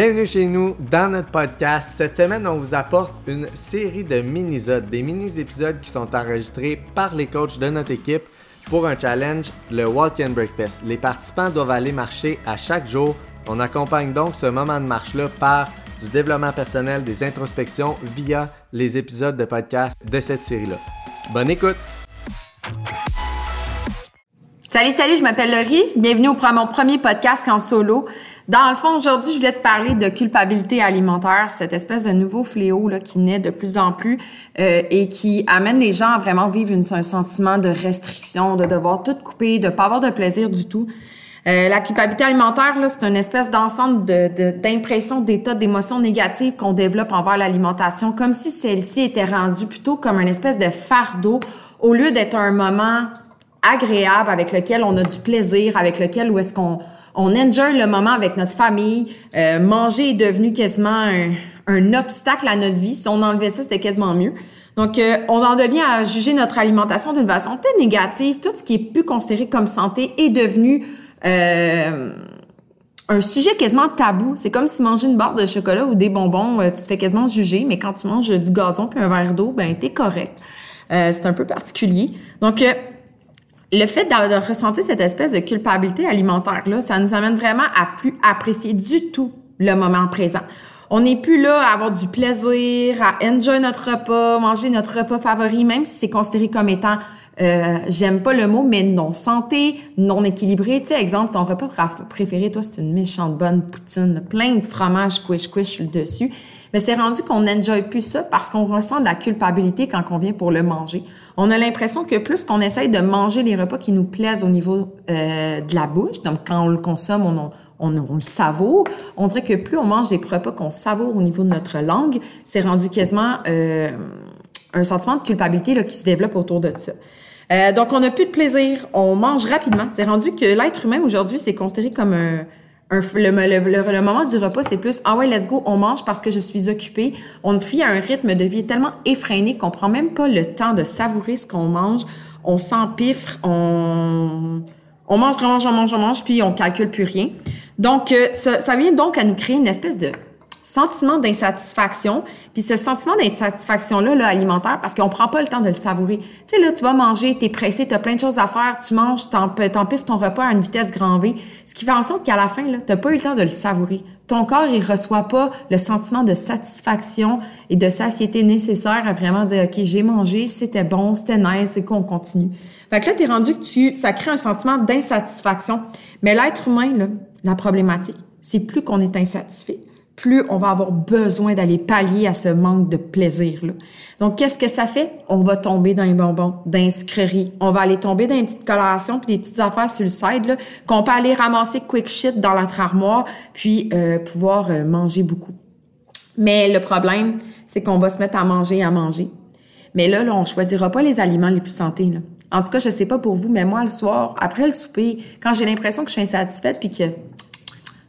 Bienvenue chez nous dans notre podcast. Cette semaine, on vous apporte une série de mini-épisodes, des mini-épisodes qui sont enregistrés par les coachs de notre équipe pour un challenge, le Walk and Breakfast. Les participants doivent aller marcher à chaque jour. On accompagne donc ce moment de marche-là par du développement personnel, des introspections via les épisodes de podcast de cette série-là. Bonne écoute! Salut, salut, je m'appelle Laurie. Bienvenue au mon premier podcast en solo. Dans le fond, aujourd'hui, je voulais te parler de culpabilité alimentaire, cette espèce de nouveau fléau là, qui naît de plus en plus euh, et qui amène les gens à vraiment vivre une, un sentiment de restriction, de devoir tout couper, de pas avoir de plaisir du tout. Euh, la culpabilité alimentaire, c'est une espèce d'ensemble de, d'impressions, d'états, d'émotions négatives qu'on développe envers l'alimentation, comme si celle-ci était rendue plutôt comme une espèce de fardeau au lieu d'être un moment agréable avec lequel on a du plaisir, avec lequel où est-ce qu'on on enjoy le moment avec notre famille. Euh, manger est devenu quasiment un, obstacle à notre vie. Si on enlevait ça, c'était quasiment mieux. Donc, euh, on en devient à juger notre alimentation d'une façon très négative. Tout ce qui est plus considéré comme santé est devenu euh, un sujet quasiment tabou. C'est comme si manger une barre de chocolat ou des bonbons, tu te fais quasiment juger, mais quand tu manges du gazon puis un verre d'eau, ben t'es correct. c'est un peu particulier. Donc, le fait de, ressentir cette espèce de culpabilité alimentaire-là, ça nous amène vraiment à plus apprécier du tout le moment présent. On n'est plus là à avoir du plaisir, à enjoy notre repas, manger notre repas favori, même si c'est considéré comme étant, euh, j'aime pas le mot, mais non santé, non équilibré. Tu sais, exemple, ton repas préféré, toi, c'est une méchante bonne poutine, plein de fromage quiche quiche sur le dessus. Mais c'est rendu qu'on n'enjoy plus ça parce qu'on ressent de la culpabilité quand on vient pour le manger. On a l'impression que plus qu'on essaye de manger les repas qui nous plaisent au niveau euh, de la bouche, donc quand on le consomme, on, on, le savoure, on dirait que plus on mange des repas qu'on savoure au niveau de notre langue, c'est rendu quasiment euh, un sentiment de culpabilité là, qui se développe autour de ça. Euh, donc, on n'a plus de plaisir, on mange rapidement. C'est rendu que l'être humain aujourd'hui, c'est considéré comme un, le, moment du repas, c'est plus ah ouais, let's go, on mange parce que je suis occupée. On fie à un rythme de vie tellement effréné qu'on prend même pas le temps de savourer ce qu'on mange. On s'empiffre, on on mange, on mange, on mange, on mange, puis on calcule plus rien. Donc, euh, ça, ça vient donc à nous créer une espèce de sentiment d'insatisfaction, puis ce sentiment d'insatisfaction-là, là, alimentaire, parce qu'on prend pas le temps de le savourer. Tu sais, là, tu vas manger, t'es pressé, t'as plein de choses à faire, tu manges, t'empiffes ton repas à une vitesse grand V, ce qui fait en sorte qu'à la fin, là, t'as pas eu le temps de le savourer. Ton corps, il reçoit pas le sentiment de satisfaction et de satiété nécessaire à vraiment dire, OK, j'ai mangé, c'était bon, c'était nice, c'est qu'on continue. Fait que là, t'es rendu que tu, ça crée un sentiment d'insatisfaction. Mais l'être humain, là, la problématique, c'est plus qu'on est insatisfait, plus on va avoir besoin d'aller pallier à ce manque de plaisir. Là. Donc, qu'est-ce que ça fait? On va tomber dans les bonbons, d'inscrirerie. On va aller tomber dans une petite coloration puis des petites affaires sur le side qu'on peut aller ramasser quick shit dans notre armoire puis euh, pouvoir euh, manger beaucoup. Mais le problème, c'est qu'on va se mettre à manger et à manger. Mais là, là on choisira pas les aliments les plus santé. En tout cas, je sais pas pour vous, mais moi, le soir, après le souper, quand j'ai l'impression que je suis insatisfaite puis que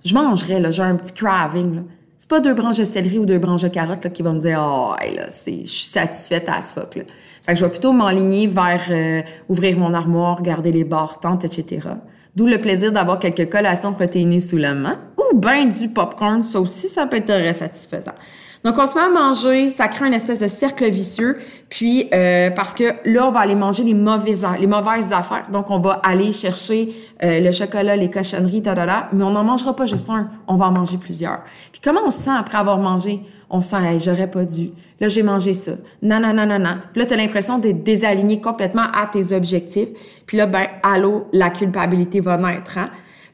je mangerais, là, j'ai un petit craving, là, c'est pas deux branches de céleri ou deux branches de carottes là, qui vont me dire oh, là, c'est, je suis satisfaite à ce fuck. Là. Fait que je vais plutôt m'enligner vers euh, ouvrir mon armoire, regarder les barres, tentes, etc. D'où le plaisir d'avoir quelques collations protéinées sous la main ou bien du popcorn, ça aussi, ça peut être très satisfaisant. Donc, on se met à manger, ça crée une espèce de cercle vicieux. Puis, euh, parce que là, on va aller manger les mauvaises, les mauvaises affaires. Donc, on va aller chercher euh, le chocolat, les cochonneries, ta, mais on n'en mangera pas juste un, on va en manger plusieurs. Puis, comment on se sent après avoir mangé? On sent, hey, j'aurais pas dû. Là, j'ai mangé ça. Non, non, non, non, non. Puis là, tu as l'impression d'être désaligné complètement à tes objectifs. Puis là, ben, allô, la culpabilité va naître. Hein?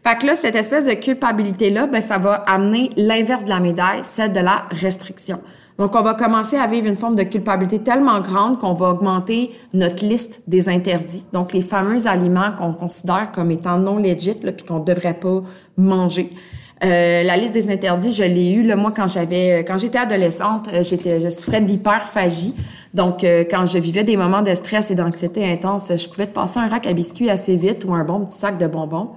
Fait que là, cette espèce de culpabilité-là, ben, ça va amener l'inverse de la médaille, celle de la restriction. Donc, on va commencer à vivre une forme de culpabilité tellement grande qu'on va augmenter notre liste des interdits. Donc, les fameux aliments qu'on considère comme étant non legit, puis qu'on ne devrait pas manger. Euh, la liste des interdits, je l'ai eue là, moi quand j'avais quand j'étais adolescente, euh, j'étais je souffrais d'hyperphagie. Donc euh, quand je vivais des moments de stress et d'anxiété intense, je pouvais te passer un rack à biscuits assez vite ou un bon petit sac de bonbons.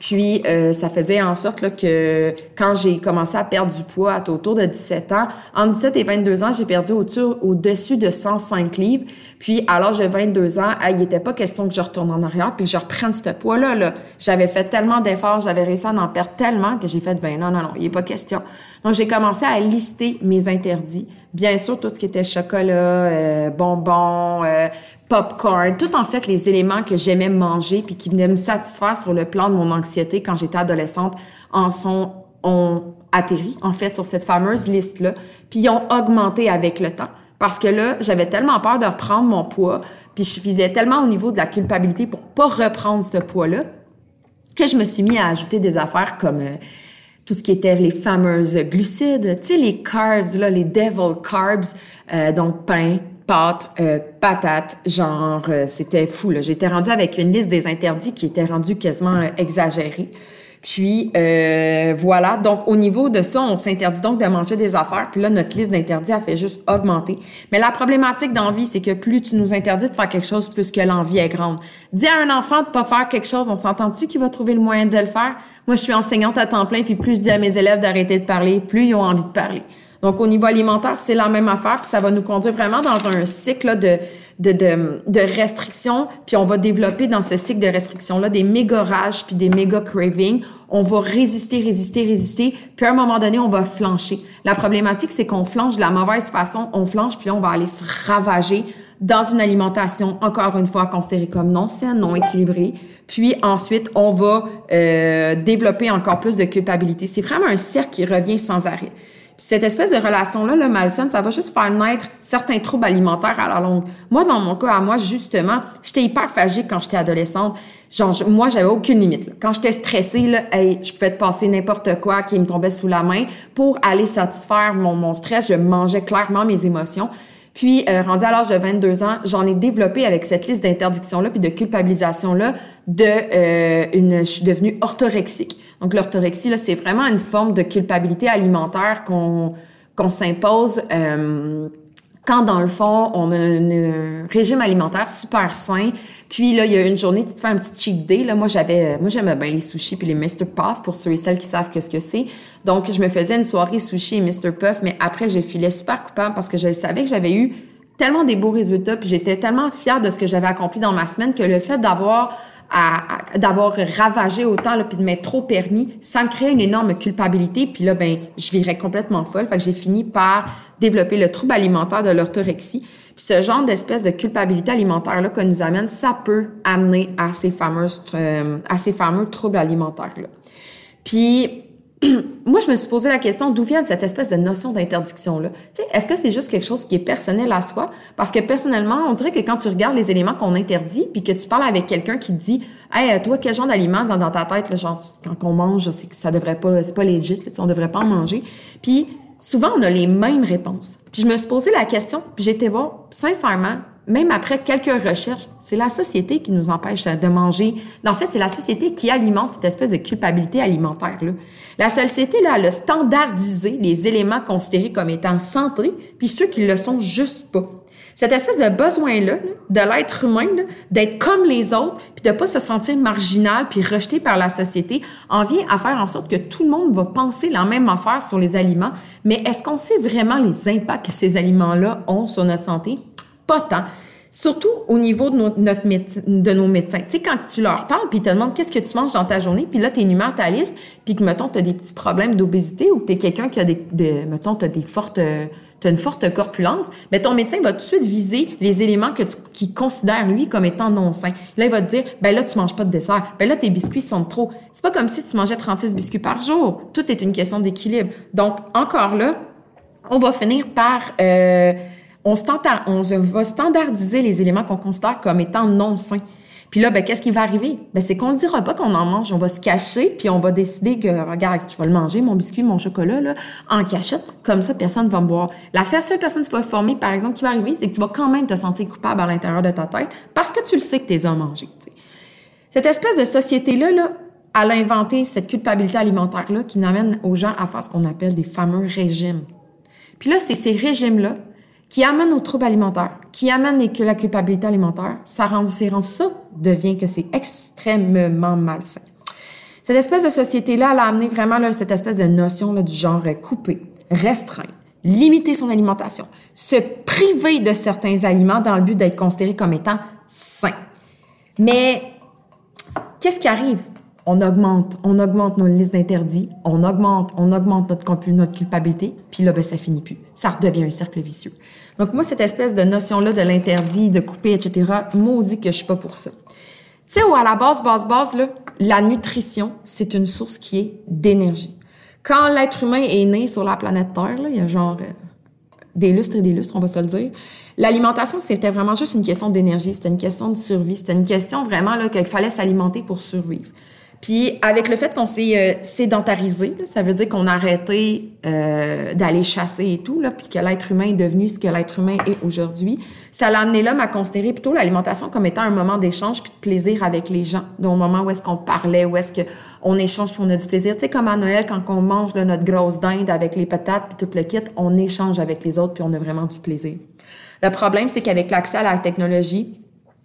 Puis, euh, ça faisait en sorte là, que quand j'ai commencé à perdre du poids à autour de 17 ans, en 17 et 22 ans, j'ai perdu au-dessus de 105 livres. Puis, à l'âge de 22 ans, il n'était pas question que je retourne en arrière puis que je reprenne ce poids-là. Là. J'avais fait tellement d'efforts, j'avais réussi à en perdre tellement que j'ai fait, ben non, non, non, il n'est pas question. Donc, j'ai commencé à lister mes interdits. Bien sûr, tout ce qui était chocolat, euh, bonbons, euh, popcorn, tout en fait les éléments que j'aimais manger puis qui venaient me satisfaire sur le plan de mon anxiété quand j'étais adolescente en sont ont atterri en fait sur cette fameuse liste là, puis ils ont augmenté avec le temps parce que là, j'avais tellement peur de reprendre mon poids, puis je faisais tellement au niveau de la culpabilité pour pas reprendre ce poids-là que je me suis mis à ajouter des affaires comme euh, tout ce qui était les fameuses glucides, tu sais les carbs là, les devil carbs, euh, donc pain, pâtes, euh, patates, genre, euh, c'était fou. J'étais rendue avec une liste des interdits qui était rendue quasiment euh, exagérée. Puis euh, voilà, donc au niveau de ça, on s'interdit donc de manger des affaires. Puis là, notre liste d'interdits a fait juste augmenter. Mais la problématique d'envie, c'est que plus tu nous interdis de faire quelque chose, plus que l'envie est grande. Dis à un enfant de pas faire quelque chose, on s'entend-tu qu'il va trouver le moyen de le faire? Moi, je suis enseignante à temps plein, puis plus je dis à mes élèves d'arrêter de parler, plus ils ont envie de parler. Donc, au niveau alimentaire, c'est la même affaire, puis ça va nous conduire vraiment dans un cycle de, de, de, de restrictions, puis on va développer dans ce cycle de restrictions-là des méga rages, puis des méga cravings. On va résister, résister, résister, puis à un moment donné, on va flancher. La problématique, c'est qu'on flanche de la mauvaise façon, on flanche, puis on va aller se ravager dans une alimentation, encore une fois, considérée comme non saine, non équilibrée. Puis ensuite, on va euh, développer encore plus de culpabilité. C'est vraiment un cercle qui revient sans arrêt cette espèce de relation-là, le malsaine, ça va juste faire naître certains troubles alimentaires à la longue. Moi, dans mon cas, à moi, justement, j'étais hyper phagique quand j'étais adolescente. Genre, moi, j'avais aucune limite. Quand j'étais stressée, là, je pouvais te passer n'importe quoi qui me tombait sous la main pour aller satisfaire mon, mon stress. Je mangeais clairement mes émotions. Puis, euh, rendu à l'âge de 22 ans, j'en ai développé avec cette liste d'interdictions-là puis de culpabilisation-là de euh, une... Je suis devenue orthorexique. Donc, l'orthorexie, c'est vraiment une forme de culpabilité alimentaire qu'on s'impose euh, quand, dans le fond, on a un régime alimentaire super sain. Puis là, il y a une journée, tu te fais un petit cheat day. Là, moi, j'avais, moi, j'aimais bien les sushis puis les Mr. Puff pour ceux et celles qui savent que ce que c'est. Donc, je me faisais une soirée sushi et Mr. Puff, mais après, j'ai filé super coupable parce que je savais que j'avais eu tellement des beaux résultats puis j'étais tellement fière de ce que j'avais accompli dans ma semaine que le fait d'avoir d'avoir ravagé autant là, puis de m'être trop permis, ça me créait une énorme culpabilité. Puis là, ben, je virais complètement folle. Fait que j'ai fini par développer le trouble alimentaire de l'orthorexie. Puis ce genre d'espèce de culpabilité alimentaire là que nous amène, ça peut amener à ces fameuses, euh, à ces fameux troubles alimentaires là. Puis moi, je me suis posé la question d'où vient cette espèce de notion d'interdiction-là? Est-ce que c'est juste quelque chose qui est personnel à soi? Parce que personnellement, on dirait que quand tu regardes les éléments qu'on interdit, puis que tu parles avec quelqu'un qui te dit, hey, toi, quel genre d'aliment dans, ta tête, là, genre, quand on mange, c'est que ça devrait pas, c'est pas legit, là, on devrait pas en manger. Puis souvent, on a les mêmes réponses. Puis je me suis posé la question, puis j'étais voir, sincèrement, même après quelques recherches, c'est la société qui nous empêche de manger. En fait, c'est la société qui alimente cette espèce de culpabilité alimentaire-là. La société, là, elle a standardisé les éléments considérés comme étant santé, puis ceux qui le sont juste pas. Cette espèce de besoin-là, de l'être humain, d'être comme les autres, puis de pas se sentir marginal puis rejeté par la société, en vient à faire en sorte que tout le monde va penser la même affaire sur les aliments. Mais est-ce qu'on sait vraiment les impacts que ces aliments-là ont sur notre santé? Pas tant. Surtout au niveau de, notre de nos médecins. Tu sais, quand tu leur parles, puis ils te demandent qu'est-ce que tu manges dans ta journée, puis là, tu énumères ta liste, puis que, mettons, tu as des petits problèmes d'obésité ou que tu es quelqu'un qui a des, mettons, tu as des fortes, une forte corpulence, mais ton médecin va tout de suite viser les éléments que qu'il considère, lui, comme étant non sains. Là, il va te dire, ben là, tu manges pas de dessert. Ben là, tes biscuits sont trop. C'est pas comme si tu mangeais 36 biscuits par jour. Tout est une question d'équilibre. Donc, encore là, on va finir par... Euh, on, va standardiser les éléments qu'on considère comme étant non sains. Puis là, ben, qu'est-ce qui va arriver? Ben, c'est qu'on ne dira pas qu'on en mange. On va se cacher, puis on va décider que, regarde, je vais le manger, mon biscuit, mon chocolat, là, en cachette. Comme ça, personne ne va me voir. La seule personne qui va former, par exemple, qui va arriver, c'est que tu vas quand même te sentir coupable à l'intérieur de ta tête parce que tu le sais que tu as mangés. Cette espèce de société-là, là, elle a inventé cette culpabilité alimentaire-là qui n'amène aux gens à faire ce qu'on appelle des fameux régimes. Puis là, c'est ces régimes-là qui amène aux troubles alimentaires, qui amène que la culpabilité alimentaire, ça rend, ça devient que c'est extrêmement malsain. Cette espèce de société-là, elle a amené vraiment cette espèce de notion là, du genre couper, restreindre, limiter son alimentation, se priver de certains aliments dans le but d'être considéré comme étant sain. Mais qu'est-ce qui arrive? On augmente, on augmente nos listes d'interdits, on augmente, on augmente notre, notre culpabilité, puis là, ben, ça finit plus. Ça redevient un cercle vicieux. Donc, moi, cette espèce de notion-là de l'interdit, de couper, etc., maudit que je suis pas pour ça. Tu sais, à la base, base, base, la nutrition, c'est une source qui est d'énergie. Quand l'être humain est né sur la planète Terre, il y a genre euh, des lustres et des lustres, on va se le dire. L'alimentation, c'était vraiment juste une question d'énergie, c'était une question de survie, c'était une question vraiment qu'il fallait s'alimenter pour survivre. Puis avec le fait qu'on s'est euh, sédentarisé, ça veut dire qu'on a arrêté euh, d'aller chasser et tout, là, puis que l'être humain est devenu ce que l'être humain est aujourd'hui, ça l'a amené l'homme à considérer plutôt l'alimentation comme étant un moment d'échange puis de plaisir avec les gens. Donc, au moment où est-ce qu'on parlait, où est-ce qu'on échange puis on a du plaisir. Tu sais, comme à Noël, quand on mange notre grosse dinde avec les patates puis tout le kit, on échange avec les autres puis on a vraiment du plaisir. Le problème, c'est qu'avec l'accès à la technologie,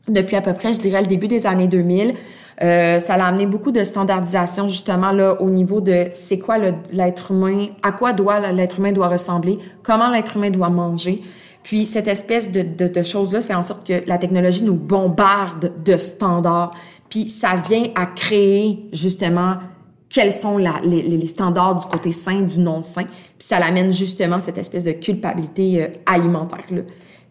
depuis à peu près, je dirais, le début des années 2000, euh, ça a amené beaucoup de standardisation justement là au niveau de c'est quoi l'être humain, à quoi doit l'être humain doit ressembler, comment l'être humain doit manger. Puis cette espèce de, de, de choses-là fait en sorte que la technologie nous bombarde de standards. Puis ça vient à créer justement quels sont les, standards du côté sain, du non sain. Puis ça l'amène justement cette espèce de culpabilité euh, alimentaire là.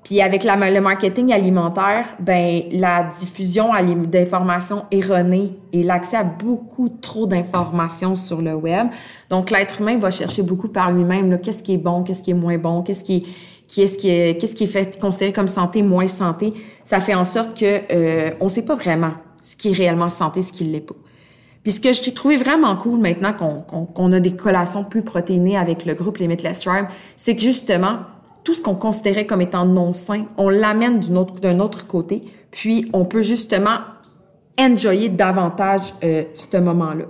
Puis avec le marketing alimentaire, ben la diffusion d'informations erronées et l'accès à beaucoup trop d'informations sur le web. Donc l'être humain va chercher beaucoup par lui-même qu'est-ce qui est bon, qu'est-ce qui est moins bon, qu'est-ce qui est qu'est-ce qui est qu'est-ce qui est fait considéré comme santé, moins santé. Ça fait en sorte que euh, on sait pas vraiment ce qui est réellement santé, ce qui l'est pas. Puis ce que j'ai trouvé vraiment cool maintenant qu'on qu'on a des collations plus protéinées avec le groupe Limitless Tribe, c'est que justement tout ce qu'on considérait comme étant non sain, on l'amène d'un autre, côté, puis on peut justement enjoyer davantage euh, ce moment-là.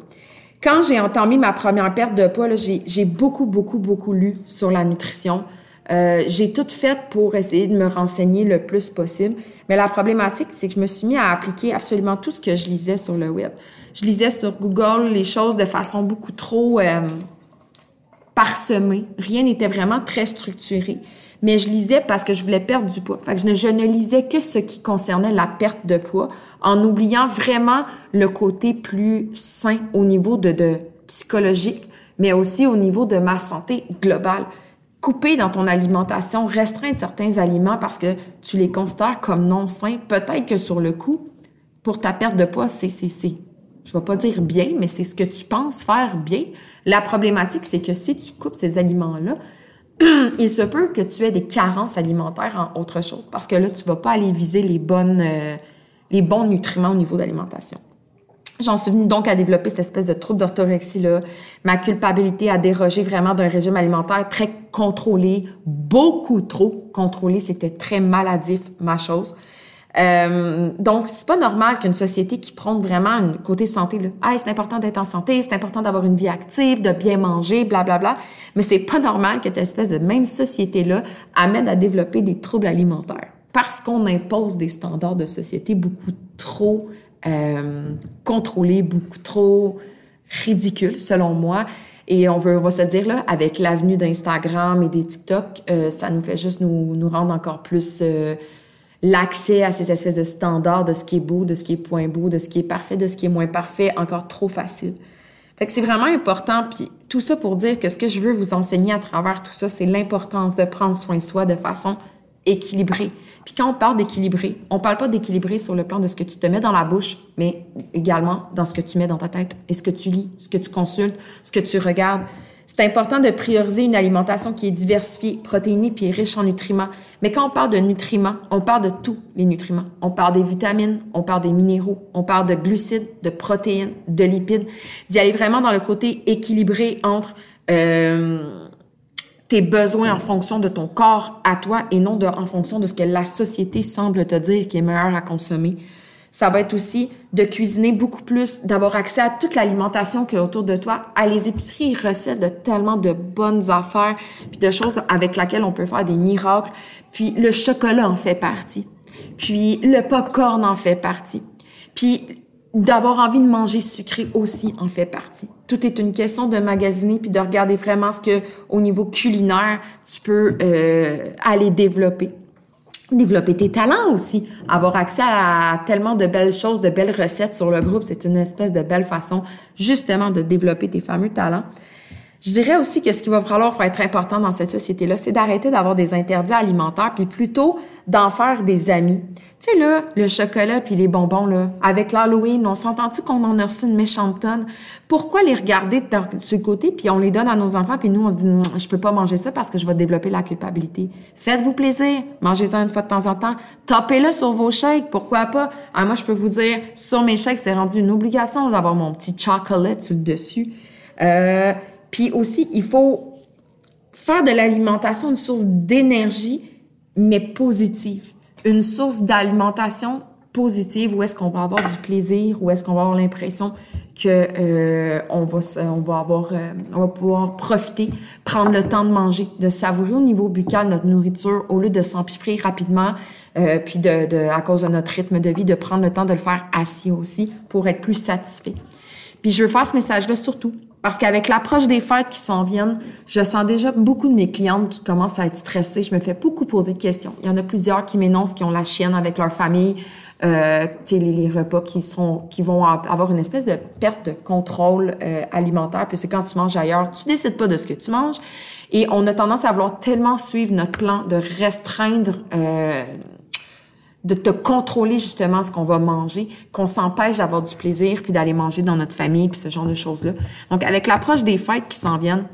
Quand j'ai entamé ma première perte de poids, j'ai beaucoup, beaucoup, beaucoup lu sur la nutrition. Euh, j'ai tout fait pour essayer de me renseigner le plus possible. Mais la problématique, c'est que je me suis mis à appliquer absolument tout ce que je lisais sur le web. Je lisais sur Google les choses de façon beaucoup trop euh, parsemée. Rien n'était vraiment très structuré mais je lisais parce que je voulais perdre du poids. Fait je, ne, ne lisais que ce qui concernait la perte de poids, en oubliant vraiment le côté plus sain au niveau de, de psychologique, mais aussi au niveau de ma santé globale. Couper dans ton alimentation, restreindre certains aliments parce que tu les considères comme non sains, peut-être que sur le coup, pour ta perte de poids, c'est, c'est, c'est, je vais pas dire bien, mais c'est ce que tu penses faire bien. La problématique, c'est que si tu coupes ces aliments-là, il se peut que tu aies des carences alimentaires en autre chose parce que là, tu vas pas aller viser les euh, bons nutriments au niveau d'alimentation. J'en suis venue donc à développer cette espèce de trouble d'orthorexie-là, ma culpabilité à déroger vraiment d'un régime alimentaire très contrôlé, beaucoup trop contrôlé, c'était très maladif, ma chose. Euh, donc, c'est pas normal qu'une société qui prône vraiment un côté santé, là, ah, c'est important d'être en santé, c'est important d'avoir une vie active, de bien manger, blablabla. Bla, bla. Mais c'est pas normal que cette espèce de même société-là amène à développer des troubles alimentaires. Parce qu'on impose des standards de société beaucoup trop euh, contrôlés, beaucoup trop ridicules, selon moi. Et on veut, on va se dire, là, avec l'avenue d'Instagram et des TikTok, euh, ça nous fait juste nous, nous rendre encore plus euh, l'accès à ces espèces de standards de ce qui est beau, de ce qui est point beau, de ce qui est parfait, de ce qui est moins parfait, encore trop facile. Fait que c'est vraiment important, puis tout ça pour dire que ce que je veux vous enseigner à travers tout ça, c'est l'importance de prendre soin de soi de façon équilibrée. Puis quand on parle d'équilibrer, on parle pas d'équilibrer sur le plan de ce que tu te mets dans la bouche, mais également dans ce que tu mets dans ta tête et ce que tu lis, ce que tu consultes, ce que tu regardes. C'est important de prioriser une alimentation qui est diversifiée, protéinée puis riche en nutriments. Mais quand on parle de nutriments, on parle de tous les nutriments. On parle des vitamines, on parle des minéraux, on parle de glucides, de protéines, de lipides. D'y aller vraiment dans le côté équilibré entre euh, tes besoins en fonction de ton corps à toi et non en fonction de ce que la société semble te dire qui est meilleur à consommer. Ça va être aussi de cuisiner beaucoup plus, d'avoir accès à toute l'alimentation qui est autour de toi. À les épiceries, ils de tellement de bonnes affaires, puis de choses avec lesquelles on peut faire des miracles. Puis le chocolat en fait partie. Puis le popcorn en fait partie. Puis d'avoir envie de manger sucré aussi en fait partie. Tout est une question de magasiner puis de regarder vraiment ce que au niveau culinaire tu peux euh, aller développer. Développer tes talents aussi, avoir accès à tellement de belles choses, de belles recettes sur le groupe, c'est une espèce de belle façon justement de développer tes fameux talents. Je dirais aussi que ce qui va falloir être important dans cette société-là, c'est d'arrêter d'avoir des interdits alimentaires, puis plutôt d'en faire des amis. Tu sais, là, le chocolat puis les bonbons, là, avec l'Halloween, on s'entend-tu qu'on en a reçu une méchante tonne? Pourquoi les regarder de ce côté, puis on les donne à nos enfants, puis nous, on se dit, je peux pas manger ça parce que je vais développer la culpabilité. Faites-vous plaisir. Mangez-en une fois de temps en temps. Topez-le sur vos shakes. Pourquoi pas? Ah, moi, je peux vous dire, sur mes shakes, c'est rendu une obligation d'avoir mon petit chocolat sur le dessus. Euh, puis aussi, il faut faire de l'alimentation une source d'énergie, mais positive. Une source d'alimentation positive où est-ce qu'on va avoir du plaisir, où est-ce qu'on va avoir l'impression que euh, on va on va euh, va pouvoir profiter, prendre le temps de manger, de savourer au niveau buccal notre nourriture au lieu de s'empiffrer rapidement, euh, puis de, de à cause de notre rythme de vie, de prendre le temps de le faire assis aussi pour être plus satisfait. Puis je veux faire ce message-là surtout parce qu'avec l'approche des fêtes qui s'en viennent, je sens déjà beaucoup de mes clientes qui commencent à être stressées. Je me fais beaucoup poser de questions. Il y en a plusieurs qui m'énoncent qui ont la chienne avec leur famille, euh, les, les repas qui sont, qui vont avoir une espèce de perte de contrôle euh, alimentaire. Puis c'est quand tu manges ailleurs, tu décides pas de ce que tu manges. Et on a tendance à vouloir tellement suivre notre plan de restreindre euh, de te contrôler justement ce qu'on va manger, qu'on s'empêche d'avoir du plaisir puis d'aller manger dans notre famille puis ce genre de choses-là. Donc avec l'approche des fêtes qui s'en viennent,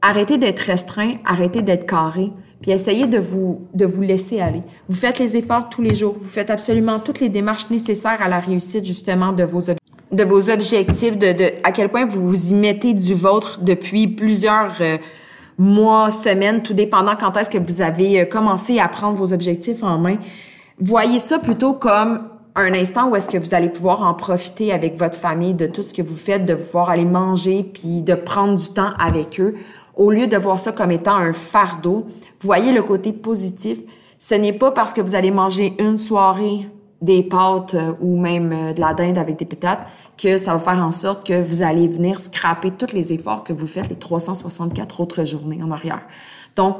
arrêtez d'être restreint, arrêtez d'être carré, puis essayez de vous de vous laisser aller. Vous faites les efforts tous les jours, vous faites absolument toutes les démarches nécessaires à la réussite justement de vos de vos objectifs, de, de à quel point vous vous y mettez du vôtre depuis plusieurs euh, mois, semaines, tout dépendant quand est-ce que vous avez euh, commencé à prendre vos objectifs en main. Voyez ça plutôt comme un instant où est-ce que vous allez pouvoir en profiter avec votre famille de tout ce que vous faites, de pouvoir aller manger puis de prendre du temps avec eux, au lieu de voir ça comme étant un fardeau. Voyez le côté positif. Ce n'est pas parce que vous allez manger une soirée des pâtes euh, ou même euh, de la dinde avec des pétates que ça va faire en sorte que vous allez venir scraper tous les efforts que vous faites les 364 autres journées en arrière. Donc,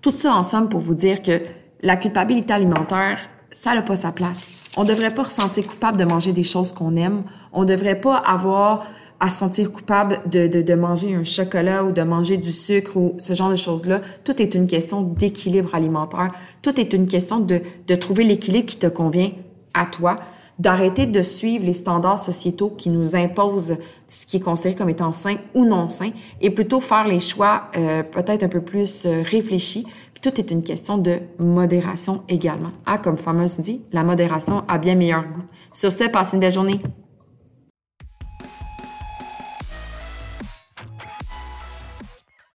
tout ça ensemble pour vous dire que la culpabilité alimentaire, ça n'a pas sa place. On ne devrait pas ressentir coupable de manger des choses qu'on aime. On ne devrait pas avoir à se sentir coupable de, de, de, manger un chocolat ou de manger du sucre ou ce genre de choses-là. Tout est une question d'équilibre alimentaire. Tout est une question de, de trouver l'équilibre qui te convient à toi, d'arrêter de suivre les standards sociétaux qui nous imposent ce qui est considéré comme étant sain ou non sain et plutôt faire les choix euh, peut-être un peu plus euh, réfléchis tout est une question de modération également. Ah, comme fameuse dit, la modération a bien meilleur goût. Sur ce, passez une belle journée.